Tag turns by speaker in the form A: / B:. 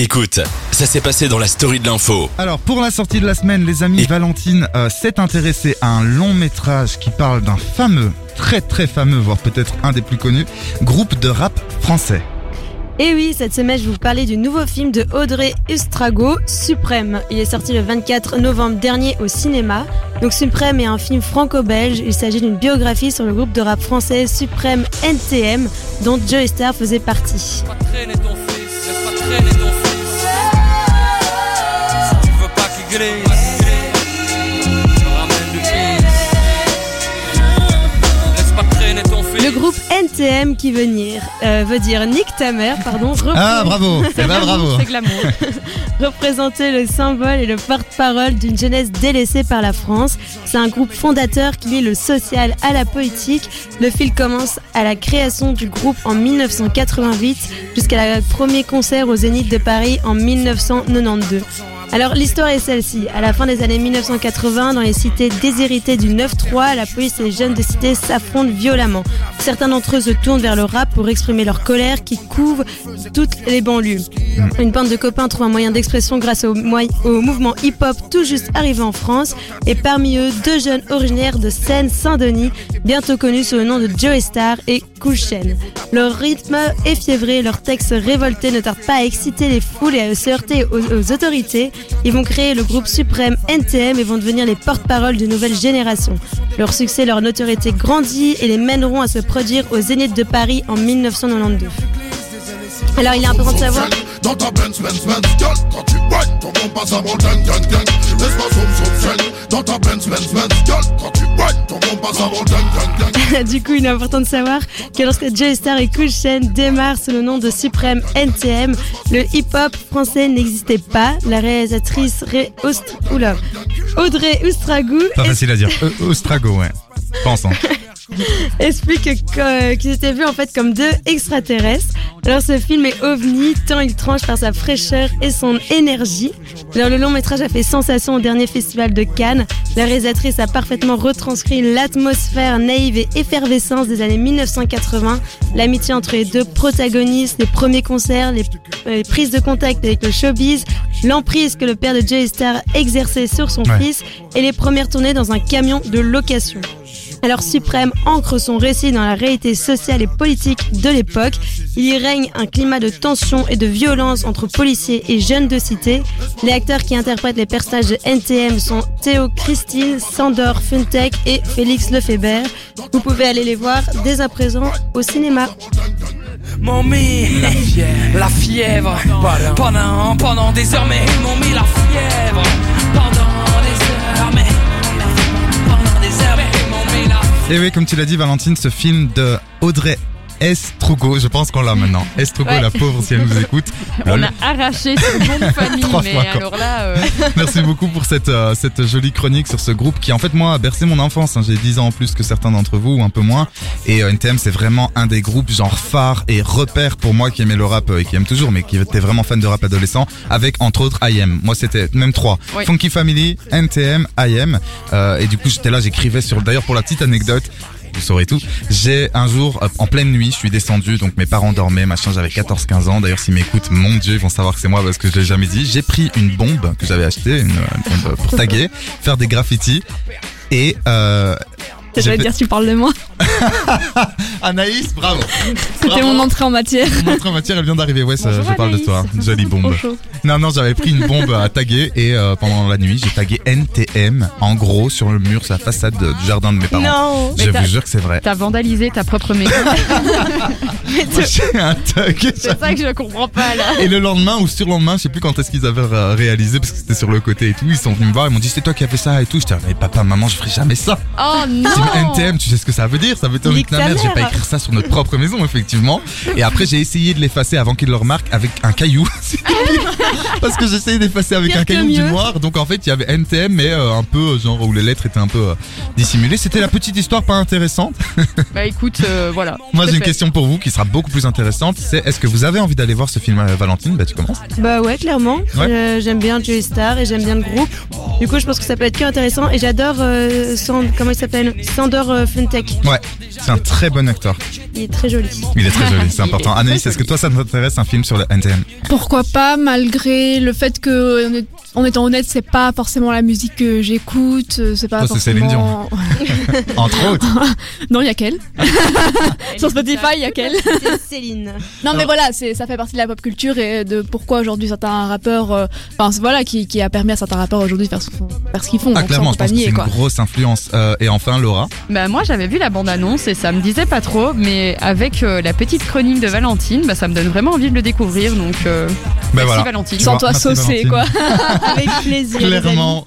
A: Écoute, ça s'est passé dans la story de l'info.
B: Alors pour la sortie de la semaine, les amis,
A: Et-
B: Valentine euh, s'est intéressée à un long métrage qui parle d'un fameux, très très fameux, voire peut-être un des plus connus, groupe de rap français.
C: Et oui, cette semaine, je vais vous parler du nouveau film de Audrey Estrago, Suprême. Il est sorti le 24 novembre dernier au cinéma. Donc Suprême est un film franco-belge. Il s'agit d'une biographie sur le groupe de rap français Suprême NTM, dont Joe Star faisait partie.
D: pas traîner ton fils, laisse pas traîner ton fils.
C: Le groupe NTM qui veut dire, euh, veut dire Nick ta mère, pardon,
B: Ah bravo, eh ben bravo.
E: C'est glamour.
C: représenter le symbole et le porte-parole d'une jeunesse délaissée par la France. C'est un groupe fondateur qui lie le social à la politique. Le fil commence à la création du groupe en 1988 jusqu'à le premier concert au Zénith de Paris en 1992. Alors l'histoire est celle-ci. À la fin des années 1980, dans les cités déshéritées du 9-3, la police et les jeunes de cité s'affrontent violemment. Certains d'entre eux se tournent vers le rap pour exprimer leur colère qui couvre toutes les banlieues. Une bande de copains trouve un moyen d'expression grâce au, mouvement hip-hop tout juste arrivé en France. Et parmi eux, deux jeunes originaires de Seine-Saint-Denis, bientôt connus sous le nom de Joey Star et Chain. Leur rythme effiévré, leurs textes révoltés ne tardent pas à exciter les foules et à se heurter aux autorités. Ils vont créer le groupe suprême NTM et vont devenir les porte-paroles d'une nouvelle génération. Leur succès, leur notoriété grandit et les mèneront à se produire au Zénith de Paris en 1992. Alors il est important de savoir du coup, il est important de savoir que lorsque Joey Star et Cool Chain démarrent sous le nom de Supreme NTM, le hip-hop français n'existait pas. La réalisatrice Ré Aust- Oula. Audrey Oustragou
B: Pas facile à dire. Euh, Ostrago, ouais. Pensons.
C: explique que- euh, qu'ils étaient vus en fait comme deux extraterrestres. Alors ce film est ovni tant il tranche par sa fraîcheur et son énergie. Alors le long métrage a fait sensation au dernier festival de Cannes. La réalisatrice a parfaitement retranscrit l'atmosphère naïve et effervescence des années 1980, l'amitié entre les deux protagonistes, les premiers concerts, les, euh, les prises de contact avec le showbiz, l'emprise que le père de Jay Star exerçait sur son
B: Ouais.
C: fils et les premières tournées dans un camion de location. Alors Suprême ancre son récit dans la réalité sociale et politique de l'époque. Il y règne un climat de tension et de violence entre policiers et jeunes de cité. Les acteurs qui interprètent les personnages de NTM sont Théo Christine, Sandor Funtech et Félix Lefebvre. Vous pouvez aller les voir dès à présent au cinéma.
D: La la fièvre. Pendant, pendant la fièvre.
B: Et oui, comme tu l'as dit, Valentine, ce film de Audrey Estrugo, je pense qu'on l'a maintenant. Estrugo,
E: Ouais.
B: la pauvre, si elle nous écoute.
E: On a arraché son nom de famille,
B: Trois
E: mais
B: fois,
E: alors là, euh,
B: Merci beaucoup pour cette, euh, cette jolie chronique sur ce groupe qui, en fait, moi, a bercé mon enfance. hein. J'ai 10 ans en plus que certains d'entre vous, ou un peu moins. Et euh, NTM, c'est vraiment un des groupes genre phare et repère pour moi qui aimait le rap et qui aime toujours, mais qui était vraiment fan de rap adolescent, avec entre autres IM. Moi, c'était même trois.
E: Oui.
B: Funky Family, NTM, IM. Et du coup, j'étais là, j'écrivais sur... D'ailleurs, pour la petite anecdote, vous saurez tout. J'ai un jour, euh, en pleine nuit, je suis descendu, donc mes parents dormaient, machin, j'avais 14-15 ans. D'ailleurs, s'ils m'écoutent, mon dieu, ils vont savoir que c'est moi parce que je l'ai jamais dit. J'ai pris une bombe que j'avais achetée, une, une bombe pour taguer, faire des graffitis. Et euh,
E: ça
B: fait-
E: dire tu parles de moi.
B: Anaïs, bravo.
E: C'était mon entrée en matière.
B: Mon entrée en matière, elle vient d'arriver. Ouais, ça,
E: Bonjour,
B: je parle de toi. Jolie bombe. Non, non, j'avais pris une bombe à taguer et euh, pendant la nuit, j'ai tagué NTM en gros sur le mur, sur la façade de- du jardin de mes parents.
C: Non
B: Je vous jure que c'est vrai.
E: T'as vandalisé ta propre maison.
B: J'ai un tag.
E: C'est ça que je comprends pas là.
B: Et le lendemain ou sur le lendemain, je sais plus quand est-ce qu'ils avaient réalisé parce que c'était sur le côté et tout. Ils sont venus me voir, ils m'ont dit c'est toi qui as fait ça et tout. J'étais mais papa, maman, je ferai jamais ça.
E: Oh non
B: NTM, tu sais ce que ça veut dire? Ça veut dire que ta mère. Je vais
C: mère.
B: pas écrire ça sur notre propre maison, effectivement. Et après, j'ai essayé de l'effacer avant qu'ils le remarquent avec un caillou. Parce que j'essayais d'effacer avec
C: Pire
B: un caillou du noir. Donc en fait, il y avait NTM, mais euh, un peu euh, genre où les lettres étaient un peu euh, dissimulées. C'était la petite histoire pas intéressante.
E: Bah écoute, euh, voilà.
B: Moi, j'ai une question pour vous qui sera beaucoup plus intéressante. C'est est-ce que vous avez envie d'aller voir ce film, euh, Valentine? Bah, tu commences.
C: Bah ouais, clairement.
B: Ouais.
C: J'aime bien Joey Star et j'aime bien le groupe. Du coup, je pense que ça peut être que intéressant. Et j'adore euh, Sand- comment il s'appelle? Sandor euh, Funtek.
B: Ouais, c'est un très bon acteur.
C: Il est très joli.
B: Il est très joli, c'est important.
E: est
B: Annelise,
E: très
B: est-ce que toi ça t'intéresse un film sur le NTM
F: Pourquoi pas, malgré le fait que, en étant honnête, c'est pas forcément la musique que j'écoute, euh, c'est pas
B: Oh, c'est Céline
F: forcément...
B: Entre autres.
F: non, il y a qu'elle. Sur Spotify, il y a qu'elle.
C: C'est Céline.
F: Non, mais voilà, ça fait partie de la pop culture et de pourquoi aujourd'hui certains rappeurs, euh, enfin, c'est- voilà, qui, qui a permis à certains rappeurs aujourd'hui de faire, ce- faire ce qu'ils font.
B: Ah, clairement, je pense que c'est une
F: quoi.
B: grosse influence. Euh, et enfin, Laura.
E: Bah moi j'avais vu la bande-annonce et ça me disait pas trop, mais avec euh, la petite chronique de Valentine, bah ça me donne vraiment envie de le découvrir, donc euh,
B: Ben
E: merci
B: voilà.
E: Valentine.
F: Sans toi saucé, quoi.
C: Avec plaisir.
B: Clairement.